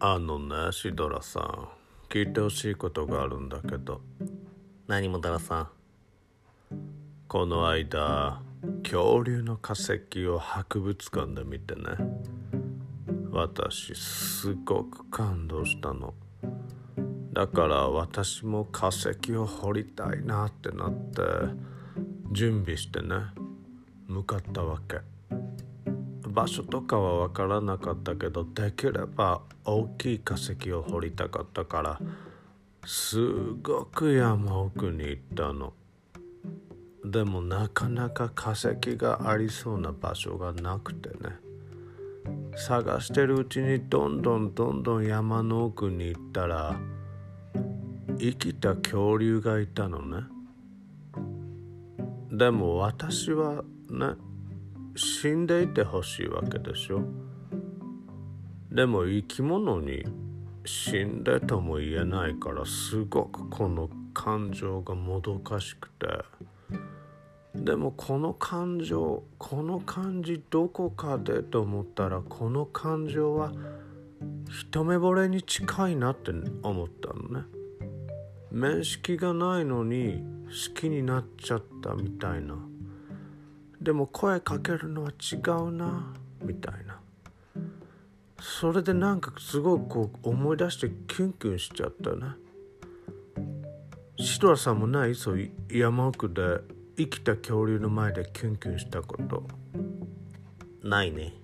あのねシドラさん聞いてほしいことがあるんだけど。何もだらさん。この間恐竜の化石を博物館で見てね。私すごく感動したの。だから私も化石を掘りたいなってなって準備してね向かったわけ場所とかは分からなかったけどできれば大きい化石を掘りたかったからすごく山奥に行ったの。でもなかなか化石がありそうな場所がなくてね。探してるうちにどんどんどんどん山の奥に行ったら生きた恐竜がいたのね。でも私はね死んでいてほしいわけでしょ。でも生き物に死んでとも言えないからすごくこの感情がもどかしくて。でもこの感情この感じどこかでと思ったらこの感情は一目惚れに近いなって思ったのね。面識がないのに好きになっちゃったみたいな。でも声かけるのは違うなみたいな。それでなんかすごくこう思い出してキュンキュンしちゃったね。シトラさんもない？そう山奥で生きた恐竜の前でキュンキュンしたこと。ないね。